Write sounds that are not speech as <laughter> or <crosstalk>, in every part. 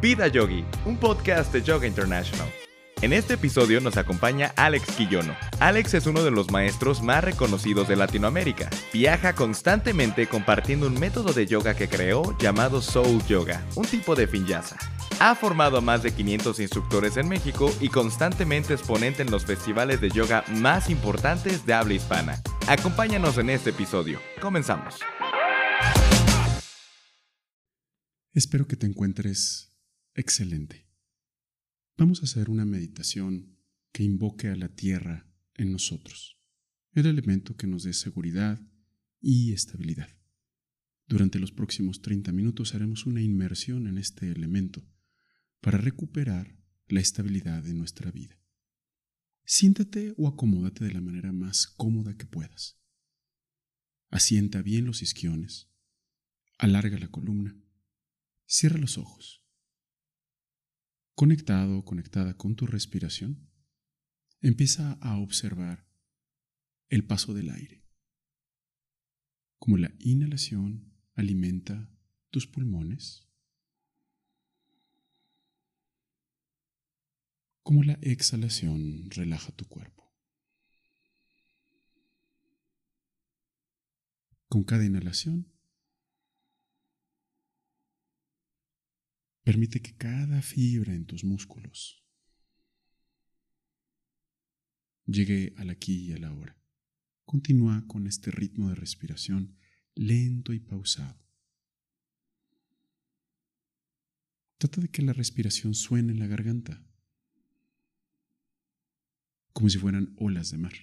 Vida Yogi, un podcast de Yoga International. En este episodio nos acompaña Alex Quillono. Alex es uno de los maestros más reconocidos de Latinoamérica. Viaja constantemente compartiendo un método de yoga que creó llamado Soul Yoga, un tipo de vinyasa. Ha formado a más de 500 instructores en México y constantemente exponente en los festivales de yoga más importantes de habla hispana. Acompáñanos en este episodio. Comenzamos. Espero que te encuentres excelente. Vamos a hacer una meditación que invoque a la tierra en nosotros, el elemento que nos dé seguridad y estabilidad. Durante los próximos 30 minutos haremos una inmersión en este elemento para recuperar la estabilidad de nuestra vida. Siéntate o acomódate de la manera más cómoda que puedas. Asienta bien los isquiones, alarga la columna, cierra los ojos conectado o conectada con tu respiración, empieza a observar el paso del aire, como la inhalación alimenta tus pulmones, como la exhalación relaja tu cuerpo. Con cada inhalación, Permite que cada fibra en tus músculos llegue al aquí y a la hora. Continúa con este ritmo de respiración lento y pausado. Trata de que la respiración suene en la garganta, como si fueran olas de mar.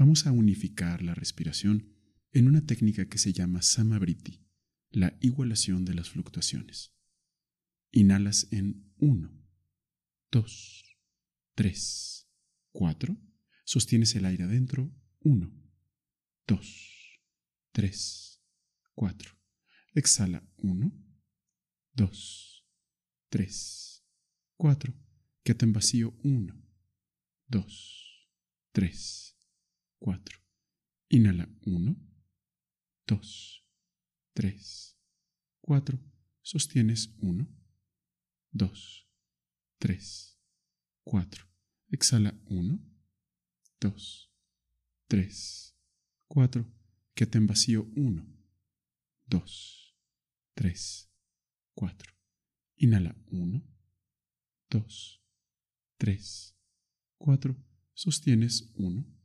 Vamos a unificar la respiración en una técnica que se llama Samabriti, la igualación de las fluctuaciones. Inhalas en 1, 2, 3, 4. Sostienes el aire adentro. 1, 2, 3, 4. Exhala 1, 2, 3, 4. Quédate en vacío 1, 2, 3, 4. Inhala 1, 2, 3, 4. Sostienes 1, 2, 3, 4. Exhala 1, 2, 3, 4. Quédate en vacío 1, 2, 3, 4. Inhala 1, 2, 3, 4. Sostienes 1,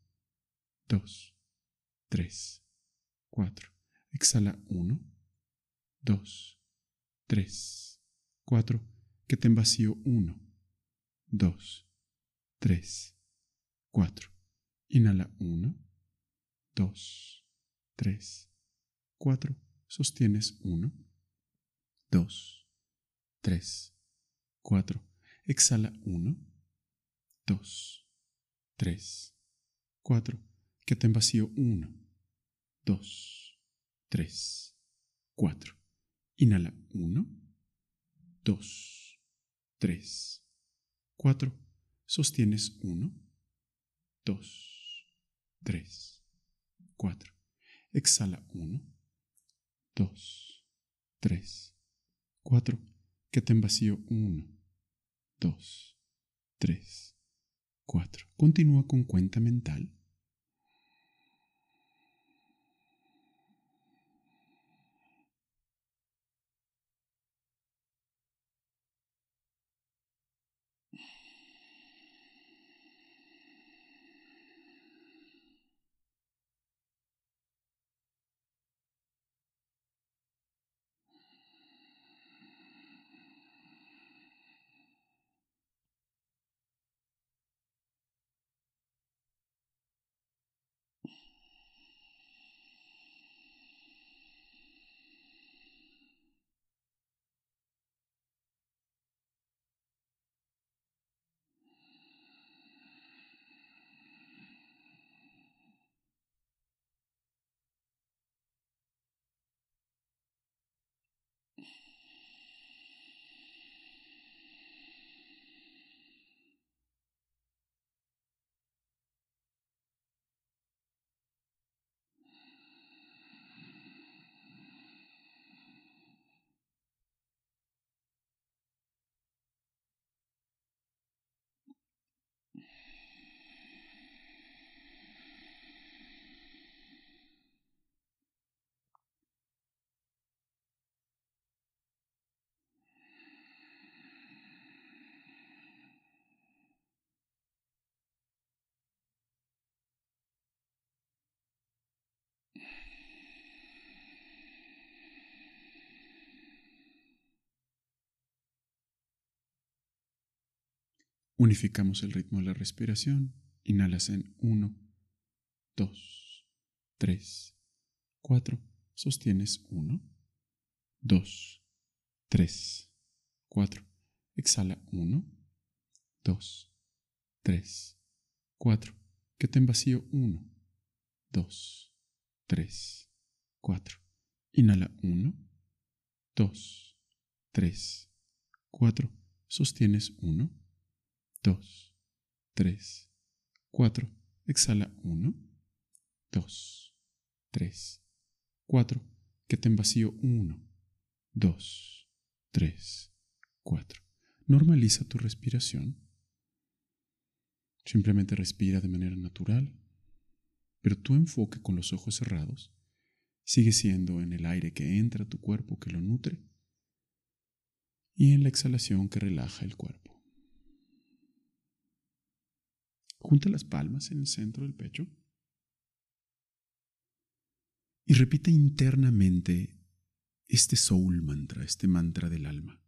2, 3, 4. Exhala 1, 2, 3, 4. Que te vacío 1, 2, 3, 4. Inhala 1, 2, 3, 4. Sostienes 1, 2, 3, 4. Exhala 1, 2, 3, 4 que te en vacío 1, 2, 3, 4. Inhala 1, 2, 3, 4. Sostienes 1, 2, 3, 4. Exhala 1, 2, 3, 4. Que te en vacío 1, 2, 3, 4. Continúa con cuenta mental Unificamos el ritmo de la respiración. Inhalas en 1, 2, 3, 4. Sostienes 1, 2, 3, 4. Exhala 1, 2, 3, 4. Que te en vacío 1, 2, 3, 4. Inhala 1, 2, 3, 4. Sostienes 1, 2, 3, 4. Exhala 1, 2, 3, 4. Que en vacío 1, 2, 3, 4. Normaliza tu respiración. Simplemente respira de manera natural, pero tu enfoque con los ojos cerrados sigue siendo en el aire que entra a tu cuerpo que lo nutre y en la exhalación que relaja el cuerpo. Junta las palmas en el centro del pecho y repite internamente este soul mantra, este mantra del alma.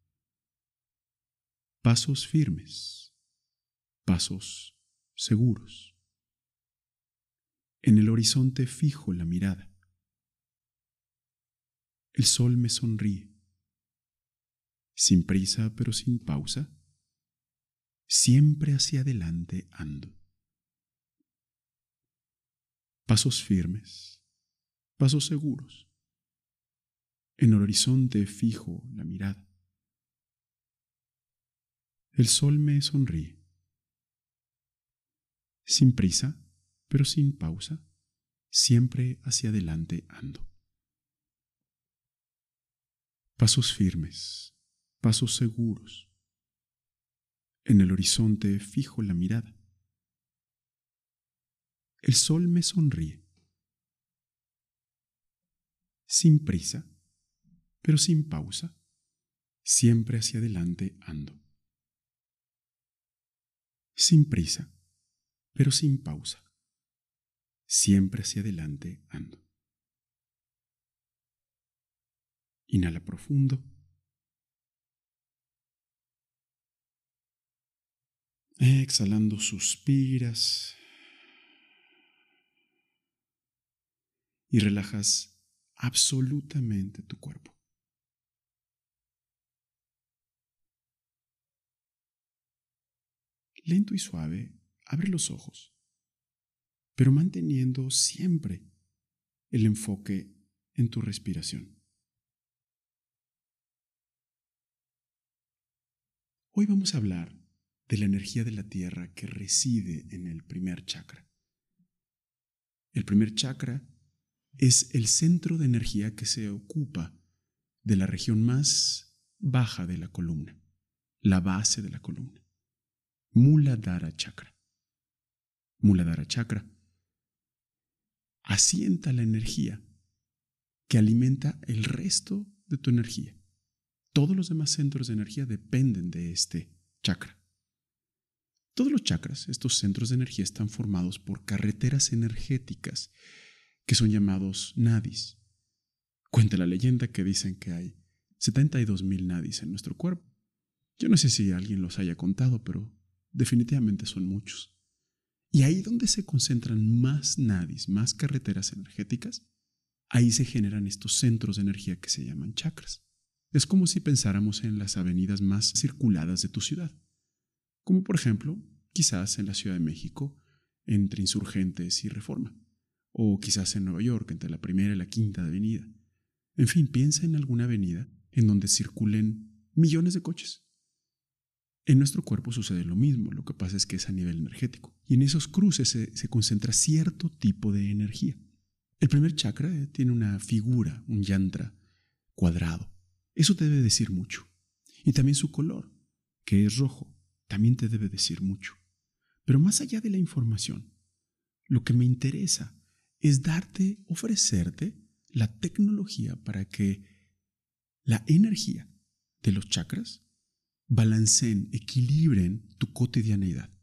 Pasos firmes, pasos seguros. En el horizonte fijo la mirada. El sol me sonríe. Sin prisa pero sin pausa, siempre hacia adelante ando. Pasos firmes, pasos seguros. En el horizonte fijo la mirada. El sol me sonríe. Sin prisa, pero sin pausa, siempre hacia adelante ando. Pasos firmes, pasos seguros. En el horizonte fijo la mirada. El sol me sonríe. Sin prisa, pero sin pausa, siempre hacia adelante ando sin prisa, pero sin pausa. Siempre hacia adelante ando. Inhala profundo. Exhalando suspiras y relajas absolutamente tu cuerpo. lento y suave, abre los ojos, pero manteniendo siempre el enfoque en tu respiración. Hoy vamos a hablar de la energía de la Tierra que reside en el primer chakra. El primer chakra es el centro de energía que se ocupa de la región más baja de la columna, la base de la columna. Muladhara Chakra. Muladhara Chakra asienta la energía que alimenta el resto de tu energía. Todos los demás centros de energía dependen de este chakra. Todos los chakras, estos centros de energía, están formados por carreteras energéticas que son llamados nadis. Cuenta la leyenda que dicen que hay 72 mil nadis en nuestro cuerpo. Yo no sé si alguien los haya contado, pero definitivamente son muchos. Y ahí donde se concentran más nadis, más carreteras energéticas, ahí se generan estos centros de energía que se llaman chakras. Es como si pensáramos en las avenidas más circuladas de tu ciudad, como por ejemplo, quizás en la Ciudad de México, entre Insurgentes y Reforma, o quizás en Nueva York, entre la primera y la quinta avenida. En fin, piensa en alguna avenida en donde circulen millones de coches en nuestro cuerpo sucede lo mismo, lo que pasa es que es a nivel energético. Y en esos cruces se, concentra cierto tipo de energía. El primer chakra eh, tiene una figura, un yantra cuadrado. Eso te debe decir mucho. Y también su color, que es rojo, también te debe decir mucho. Pero más allá de la información, lo que me interesa es darte, ofrecerte la tecnología para que la energía de los chakras balanceen, equilibren tu cotidianeidad.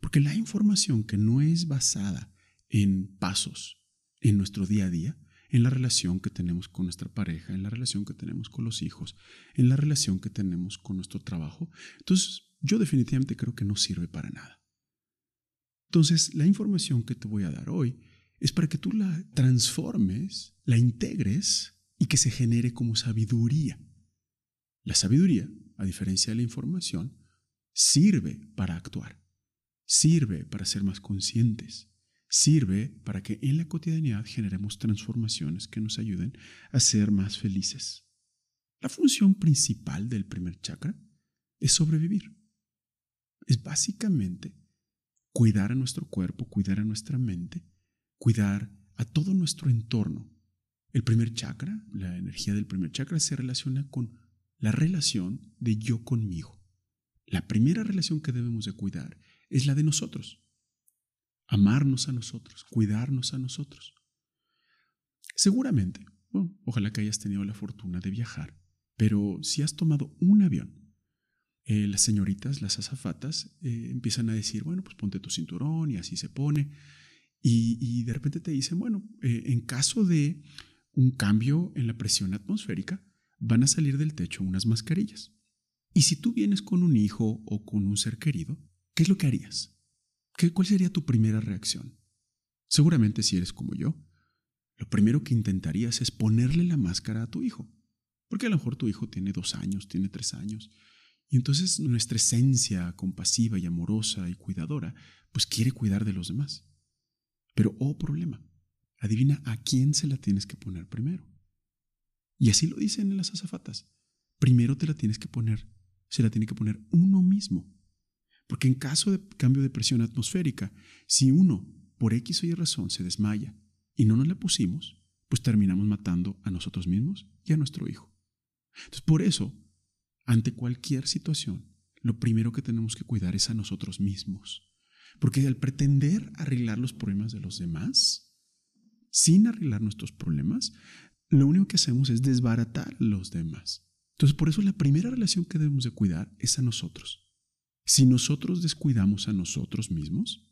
Porque la información que no es basada en pasos en nuestro día a día, en la relación que tenemos con nuestra pareja, en la relación que tenemos con los hijos, en la relación que tenemos con nuestro trabajo, entonces yo definitivamente creo que no sirve para nada. Entonces, la información que te voy a dar hoy es para que tú la transformes, la integres y que se genere como sabiduría. La sabiduría, a diferencia de la información, sirve para actuar, sirve para ser más conscientes, sirve para que en la cotidianidad generemos transformaciones que nos ayuden a ser más felices. La función principal del primer chakra es sobrevivir. Es básicamente cuidar a nuestro cuerpo, cuidar a nuestra mente, cuidar a todo nuestro entorno. El primer chakra, la energía del primer chakra se relaciona con la relación de yo conmigo. La primera relación que debemos de cuidar es la de nosotros. Amarnos a nosotros, cuidarnos a nosotros. Seguramente, ojalá que hayas tenido la fortuna de viajar, pero si has tomado un avión, eh, las señoritas, las azafatas, eh, empiezan a decir, bueno, pues ponte tu cinturón y así se pone. Y, de repente te dicen, bueno, eh, en caso de un cambio en la presión atmosférica, van a salir del techo unas mascarillas. Y si tú vienes con un hijo o con un ser querido, ¿qué es lo que harías? ¿Qué, ¿Cuál sería tu primera reacción? Seguramente si eres como yo, lo primero que intentarías es ponerle la máscara a tu hijo. Porque a lo mejor tu hijo tiene dos años, tiene tres años. Y entonces nuestra esencia compasiva y amorosa y cuidadora, pues quiere cuidar de los demás. Pero, oh problema, adivina a quién se la tienes que poner primero. Y así lo dicen en las azafatas. Primero te la tienes que poner se la tiene que poner uno mismo. Porque en caso de cambio de presión atmosférica, si uno, por X o Y razón, se desmaya y no nos la pusimos, pues terminamos matando a nosotros mismos y a nuestro hijo. Entonces, por eso, ante cualquier situación, lo primero que tenemos que cuidar es a nosotros mismos. Porque al pretender arreglar los problemas de los demás, sin arreglar nuestros problemas, lo único que hacemos es desbaratar los demás. Entonces, por eso la primera relación que debemos de cuidar es a nosotros. Si nosotros descuidamos a nosotros mismos,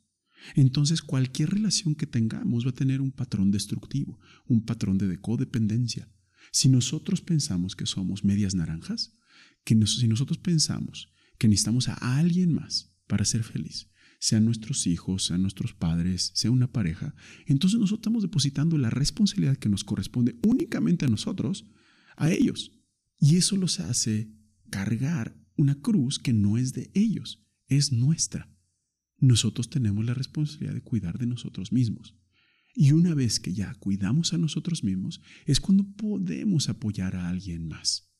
entonces cualquier relación que tengamos va a tener un patrón destructivo, un patrón de codependencia. Si nosotros pensamos que somos medias naranjas, que si nosotros pensamos que necesitamos a alguien más para ser feliz, sean nuestros hijos, sean nuestros padres, sea una pareja, entonces nosotros estamos depositando la responsabilidad que nos corresponde únicamente a nosotros, a ellos. Y eso los hace cargar una cruz que no es de ellos, es nuestra. Nosotros tenemos la responsabilidad de cuidar de nosotros mismos. Y una vez que ya cuidamos a nosotros mismos, es cuando podemos apoyar a alguien más.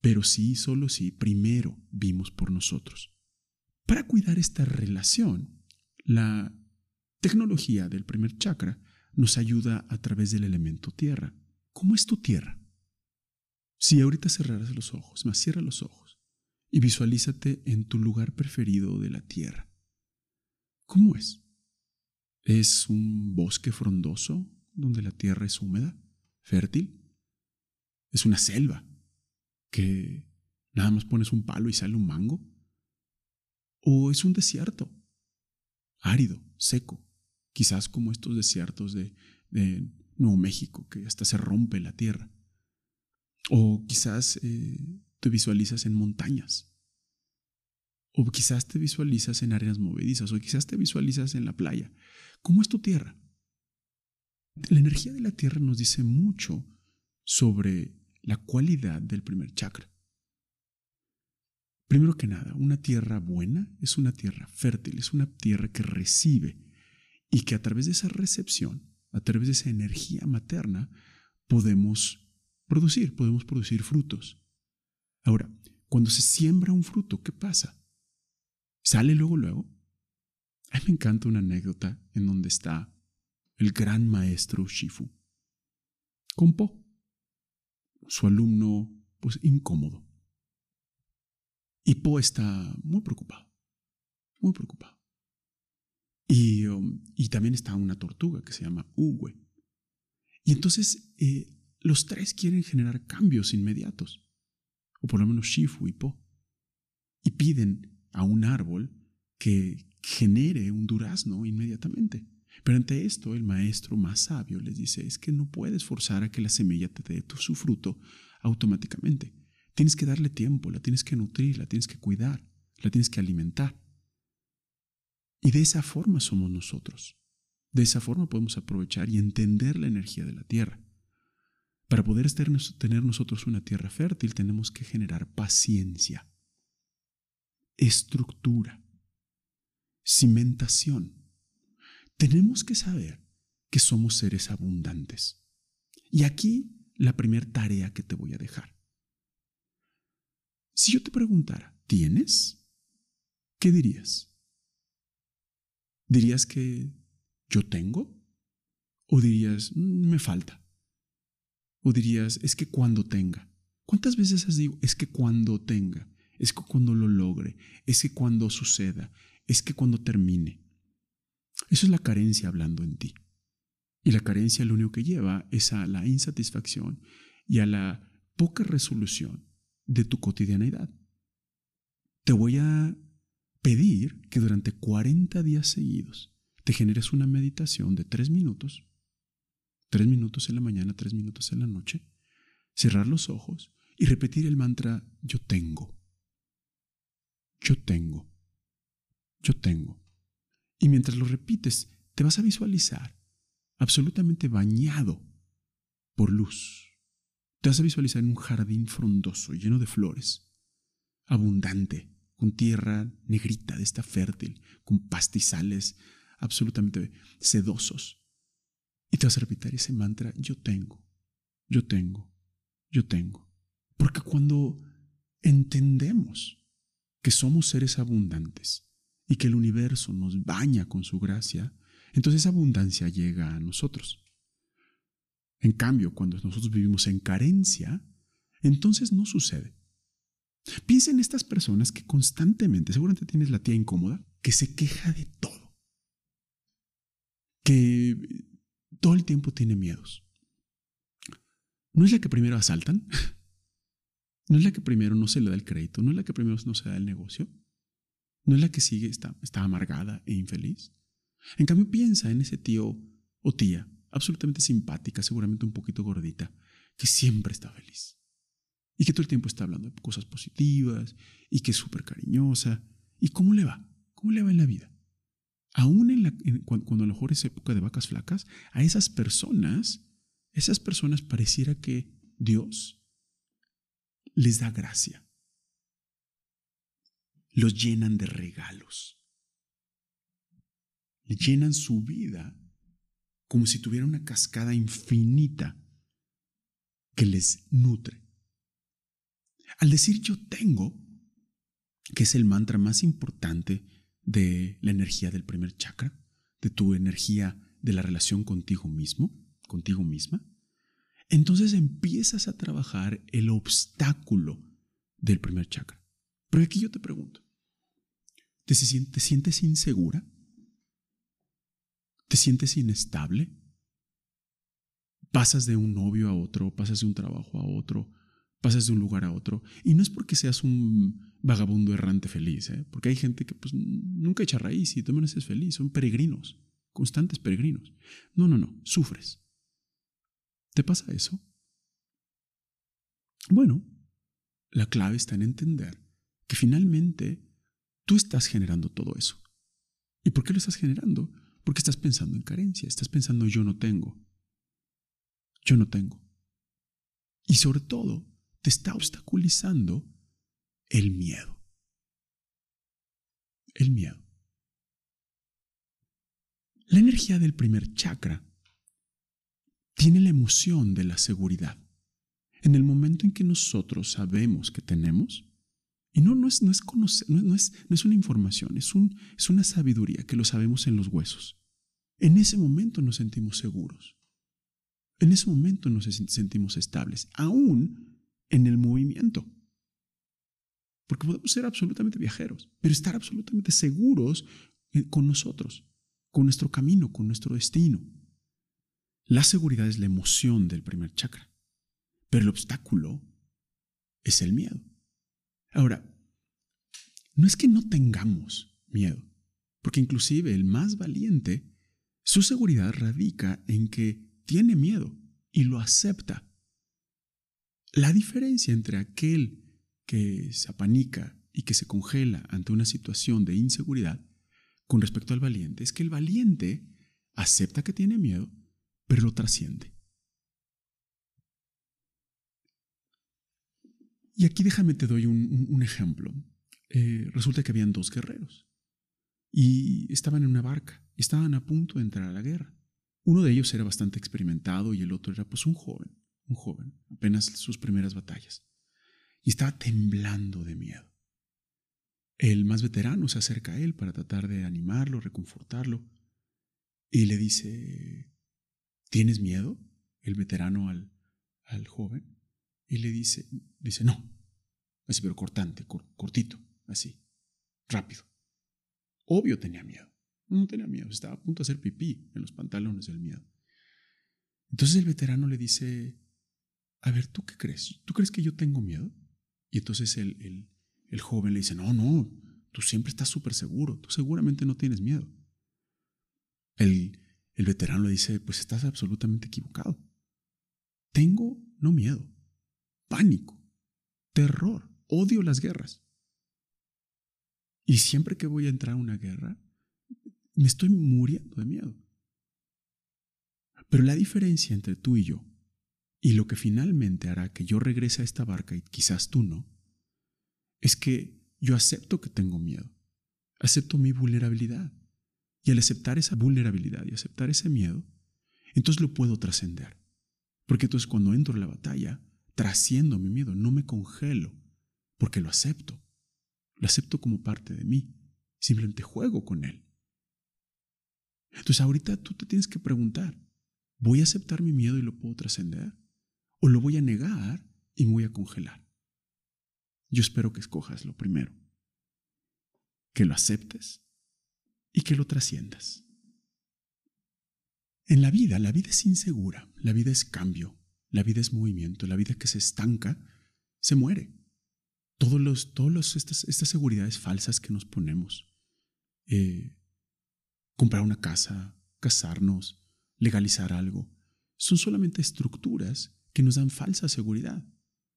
Pero sí, solo si primero vimos por nosotros. Para cuidar esta relación, la tecnología del primer chakra nos ayuda a través del elemento tierra. ¿Cómo es tu tierra? Si ahorita cerraras los ojos, más cierra los ojos y visualízate en tu lugar preferido de la tierra. ¿Cómo es? ¿Es un bosque frondoso donde la tierra es húmeda, fértil? ¿Es una selva que nada más pones un palo y sale un mango? ¿O es un desierto, árido, seco, quizás como estos desiertos de, Nuevo México, que hasta se rompe la tierra? O quizás eh, te visualizas en montañas. O quizás te visualizas en arenas movedizas. O quizás te visualizas en la playa. ¿Cómo es tu tierra? La energía de la tierra nos dice mucho sobre la cualidad del primer chakra. Primero que nada, una tierra buena es una tierra fértil, es una tierra que recibe y que a través de esa recepción, a través de esa energía materna, podemos producir, podemos producir frutos. Ahora, cuando se siembra un fruto, ¿qué pasa? ¿Sale luego, luego? A mí me encanta una anécdota en donde está el gran maestro Shifu con Po, su alumno, pues incómodo. Y Po está muy preocupado, muy preocupado. Y, um, y también está una tortuga que se llama Uwe. Y entonces eh, los tres quieren generar cambios inmediatos, o por lo menos Shifu y Po, y piden a un árbol que genere un durazno inmediatamente. Pero ante esto, el maestro más sabio les dice, es que no puedes forzar a que la semilla te dé su fruto automáticamente. Tienes que darle tiempo, la tienes que nutrir, la tienes que cuidar. la tienes que alimentar. Y de esa forma somos nosotros. De esa forma podemos aprovechar y entender la energía de la tierra. Para poder tener nosotros una tierra fértil tenemos que generar paciencia, estructura, cimentación. Tenemos que saber que somos seres abundantes. Y aquí la primera tarea que te voy a dejar. Si yo te preguntara, ¿tienes? ¿Qué dirías? ¿Dirías que yo tengo? ¿O dirías, mm, me falta? ¿O dirías, es que cuando tenga? ¿Cuántas veces has dicho, es que cuando tenga? Es que cuando lo logre? Es que cuando suceda? Es que cuando termine? Eso es la carencia hablando en ti. Y la carencia lo único que lleva es a la insatisfacción y a la poca resolución de tu cotidianidad. Te voy a pedir que durante 40 días seguidos te generes una meditación de tres minutos, tres minutos en la mañana, tres minutos en la noche, cerrar los ojos y repetir el mantra yo tengo, yo tengo, yo tengo. Y mientras lo repites, te vas a visualizar absolutamente bañado por luz. Te vas a visualizar en un jardín frondoso, lleno de flores, abundante, con tierra negrita, de esta fértil, con pastizales absolutamente sedosos. Y te vas a repetir ese mantra, yo tengo, yo tengo, yo tengo. Porque cuando entendemos que somos seres abundantes y que el universo nos baña con su gracia, entonces esa abundancia llega a nosotros. En cambio, cuando nosotros vivimos en carencia, entonces no sucede. Piensa en estas personas que constantemente, seguramente tienes la tía incómoda, que se queja de todo, que todo el tiempo tiene miedos. ¿No es la que primero asaltan? <laughs> ¿No es la que primero no se le da el crédito? ¿No es la que primero no se da el negocio? ¿No es la que sigue, está, está amargada e infeliz? En cambio, piensa en ese tío o tía, absolutamente simpática, seguramente un poquito gordita, que siempre está feliz. Y que todo el tiempo está hablando de cosas positivas y que es súper cariñosa. ¿Y cómo le va? ¿Cómo le va en la vida? Aún en la, cuando, cuando, a lo mejor es época de vacas flacas, a esas personas, esas personas pareciera que Dios les da gracia. Los llenan de regalos llenan su vida como si tuviera una cascada infinita que les nutre. Al decir yo tengo, que es el mantra más importante de la energía del primer chakra, de tu energía de la relación contigo mismo, contigo misma, entonces empiezas a trabajar el obstáculo del primer chakra. Pero aquí yo te pregunto, ¿te, sientes insegura? ¿Te sientes inestable? Pasas de un novio a otro, pasas de un trabajo a otro, pasas de un lugar a otro. Y no es porque seas un vagabundo errante feliz, ¿eh? porque hay gente que pues, nunca echa raíz y tú menos es feliz, son peregrinos, constantes peregrinos. No, no, no, sufres. ¿Te pasa eso? Bueno, la clave está en entender que finalmente tú estás generando todo eso. ¿Y por qué lo estás generando? Porque estás pensando en carencia, estás pensando yo no tengo. Yo no tengo. Y sobre todo, te está obstaculizando el miedo. El miedo. La energía del primer chakra tiene la emoción de la seguridad. En el momento en que nosotros sabemos que tenemos, y no, no, es, no, es, conocer, no, es, no es una información, es, un, es una sabiduría que lo sabemos en los huesos. En ese momento nos sentimos seguros. En ese momento nos sentimos estables, aún en el movimiento. Porque podemos ser absolutamente viajeros, pero estar absolutamente seguros eh, con nosotros, con nuestro camino, con nuestro destino. La seguridad es la emoción del primer chakra, pero el obstáculo es el miedo. Ahora, no es que no tengamos miedo, porque inclusive el más valiente, su seguridad radica en que tiene miedo y lo acepta. La diferencia entre aquel que se apanica y que se congela ante una situación de inseguridad con respecto al valiente es que el valiente acepta que tiene miedo, pero lo trasciende. Y aquí déjame te doy un, ejemplo. Eh, resulta que habían dos guerreros y estaban en una barca estaban a punto de entrar a la guerra. Uno de ellos era bastante experimentado y el otro era pues un joven, un joven, apenas sus primeras batallas. Y estaba temblando de miedo. El más veterano se acerca a él para tratar de animarlo, reconfortarlo, y le dice, ¿tienes miedo? El veterano al, al joven. Y le dice, dice, no. Así, pero cortante, cortito, así, rápido. Obvio tenía miedo. No tenía miedo, estaba a punto de hacer pipí en los pantalones del miedo. Entonces el veterano le dice, a ver, ¿tú qué crees? ¿Tú crees que yo tengo miedo? Y entonces el, el, joven le dice, no, no, tú siempre estás súper seguro, tú seguramente no tienes miedo. El, el veterano le dice, pues estás absolutamente equivocado. Tengo no miedo, pánico, terror, odio las guerras. Y siempre que voy a entrar a una guerra, me estoy muriendo de miedo. Pero la diferencia entre tú y yo, y lo que finalmente hará que yo regrese a esta barca y quizás tú no, es que yo acepto que tengo miedo, acepto mi vulnerabilidad. Y al aceptar esa vulnerabilidad y aceptar ese miedo, entonces lo puedo trascender. Porque entonces cuando entro en la batalla, trasciendo mi miedo, no me congelo, porque lo acepto. Lo acepto como parte de mí. Simplemente juego con él. Entonces ahorita tú te tienes que preguntar, ¿voy a aceptar mi miedo y lo puedo trascender? ¿O lo voy a negar y voy a congelar? Yo espero que escojas lo primero, que lo aceptes y que lo trasciendas. En la vida, la vida es insegura, la vida es cambio, la vida es movimiento, la vida que se estanca, se muere. Todos los, todas estas, estas seguridades falsas que nos ponemos, eh, comprar una casa, casarnos, legalizar algo, son solamente estructuras que nos dan falsa seguridad,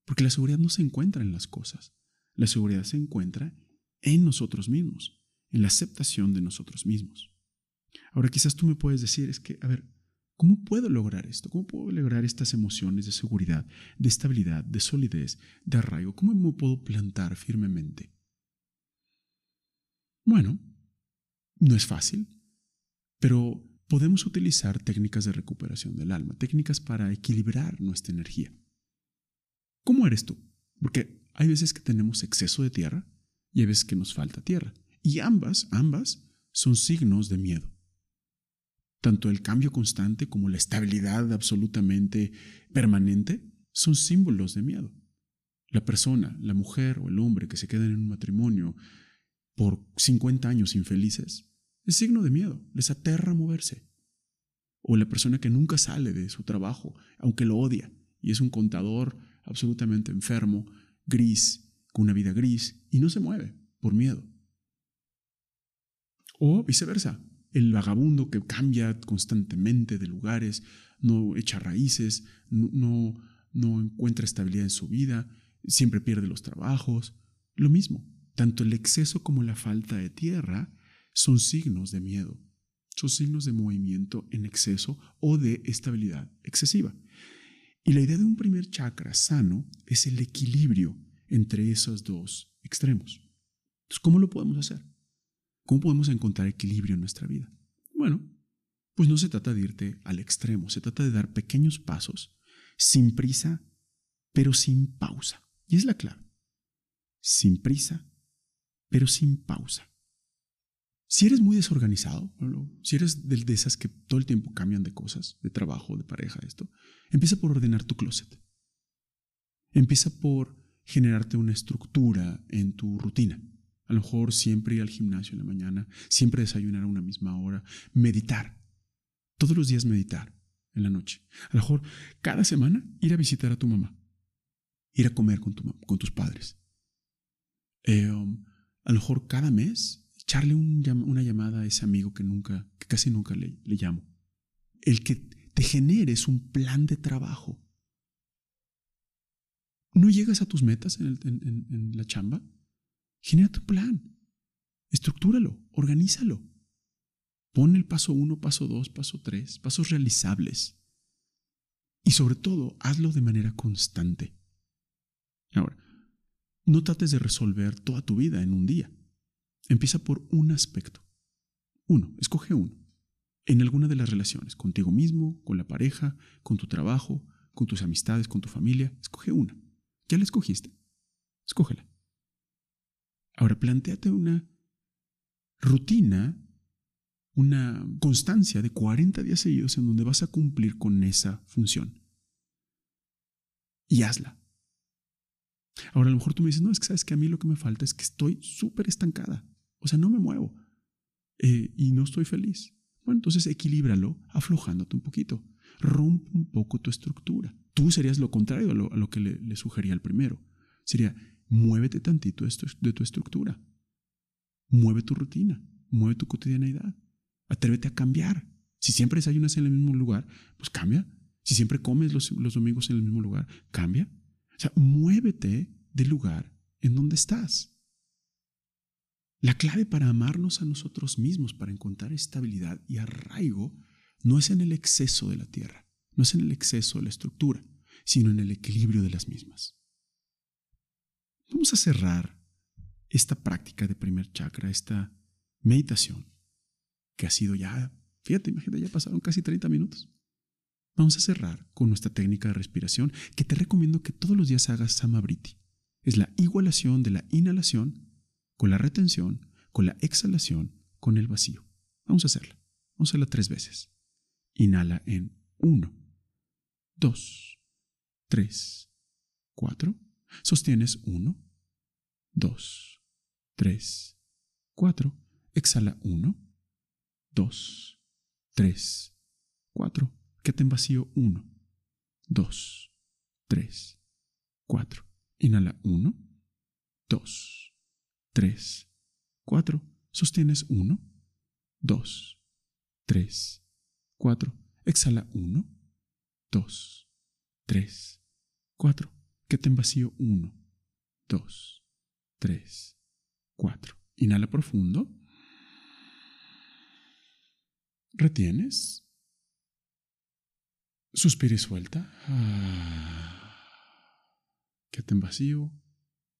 porque la seguridad no se encuentra en las cosas, la seguridad se encuentra en nosotros mismos, en la aceptación de nosotros mismos. Ahora quizás tú me puedes decir, es que, a ver, ¿cómo puedo lograr esto? ¿Cómo puedo lograr estas emociones de seguridad, de estabilidad, de solidez, de arraigo? ¿Cómo me puedo plantar firmemente? Bueno, no es fácil, pero podemos utilizar técnicas de recuperación del alma, técnicas para equilibrar nuestra energía. ¿Cómo eres tú? Porque hay veces que tenemos exceso de tierra y hay veces que nos falta tierra. Y ambas, ambas son signos de miedo. Tanto el cambio constante como la estabilidad absolutamente permanente son símbolos de miedo. La persona, la mujer o el hombre que se quedan en un matrimonio por 50 años infelices es signo de miedo, les aterra moverse. O la persona que nunca sale de su trabajo, aunque lo odia, y es un contador absolutamente enfermo, gris, con una vida gris, y no se mueve por miedo. O viceversa, el vagabundo que cambia constantemente de lugares, no echa raíces, no, no, encuentra estabilidad en su vida, siempre pierde los trabajos. Lo mismo, tanto el exceso como la falta de tierra son signos de miedo, son signos de movimiento en exceso o de estabilidad excesiva. Y la idea de un primer chakra sano es el equilibrio entre esos dos extremos. Entonces, ¿cómo lo podemos hacer? ¿Cómo podemos encontrar equilibrio en nuestra vida? Bueno, pues no se trata de irte al extremo, se trata de dar pequeños pasos, sin prisa, pero sin pausa. Y es la clave. Sin prisa, pero sin pausa. Si eres muy desorganizado, si eres de esas que todo el tiempo cambian de cosas, de trabajo, de pareja, esto, empieza por ordenar tu closet. Empieza por generarte una estructura en tu rutina. A lo mejor siempre ir al gimnasio en la mañana, siempre desayunar a una misma hora, meditar. Todos los días meditar en la noche. A lo mejor cada semana ir a visitar a tu mamá, ir a comer con, con tus padres. Eh, um, a lo mejor cada mes echarle una llamada a ese amigo que nunca, que casi nunca le, llamo. El que te generes un plan de trabajo. ¿No llegas a tus metas en, la chamba? Genera tu plan. Estructúralo, organízalo. Pon el paso uno, paso dos, paso tres, pasos realizables. Y sobre todo, hazlo de manera constante. Ahora, no trates de resolver toda tu vida en un día. Empieza por un aspecto. Uno, escoge uno. En alguna de las relaciones, contigo mismo, con la pareja, con tu trabajo, con tus amistades, con tu familia, escoge una. Ya la escogiste. Escógela. Ahora, planteate una rutina, una constancia de 40 días seguidos en donde vas a cumplir con esa función. Y hazla. Ahora, a lo mejor tú me dices, no, es que sabes que a mí lo que me falta es que estoy súper estancada. O sea, no me muevo. Eh, y no estoy feliz. Bueno, entonces equilíbralo aflojándote un poquito. Rompe un poco tu estructura. Tú serías lo contrario a lo, que le, le, sugería al primero. Sería, muévete tantito de tu estructura. Mueve tu rutina, mueve tu cotidianidad. Atrévete a cambiar. Si siempre desayunas en el mismo lugar, pues cambia. Si siempre comes los, los domingos en el mismo lugar, cambia. O sea, muévete del lugar en donde estás. La clave para amarnos a nosotros mismos, para encontrar estabilidad y arraigo, no es en el exceso de la tierra, no es en el exceso de la estructura, sino en el equilibrio de las mismas. Vamos a cerrar esta práctica de primer chakra, esta meditación, que ha sido ya, fíjate, imagínate, ya pasaron casi 30 minutos. Vamos a cerrar con nuestra técnica de respiración que te recomiendo que todos los días hagas samabriti. Es la igualación de la inhalación con la retención, con la exhalación, con el vacío. Vamos a hacerla. Vamos a hacerla tres veces. Inhala en 1, 2, 3, 4. Sostienes 1, 2, 3, 4. Exhala 1, 2, 3, 4. Quédate en vacío 1, 2, 3, 4. Inhala 1, 2, 3, 4. Sostienes 1, 2, 3, 4. Exhala 1, 2, 3, 4. Quédate en vacío 1, 2, 3, 4. Inhala profundo. Retienes. Suspira y suelta. Ah. Quédate en vacío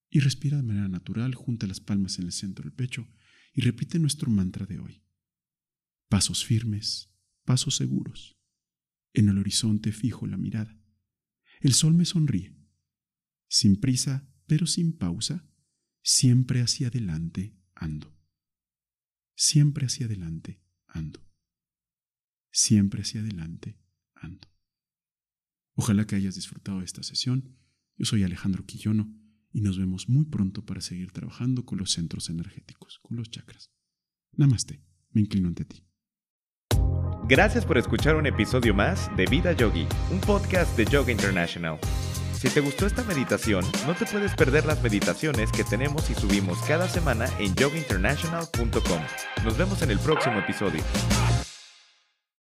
y respira de manera natural, junta las palmas en el centro del pecho y repite nuestro mantra de hoy. Pasos firmes, pasos seguros. En el horizonte fijo la mirada. El sol me sonríe. Sin prisa, pero sin pausa, siempre hacia adelante ando. Siempre hacia adelante ando. Siempre hacia adelante ando. Ojalá que hayas disfrutado de esta sesión. Yo soy Alejandro Quillono y nos vemos muy pronto para seguir trabajando con los centros energéticos, con los chakras. Namaste, me inclino ante ti. Gracias por escuchar un episodio más de Vida Yogi, un podcast de Yoga International. Si te gustó esta meditación, no te puedes perder las meditaciones que tenemos y subimos cada semana en yogainternational.com. Nos vemos en el próximo episodio.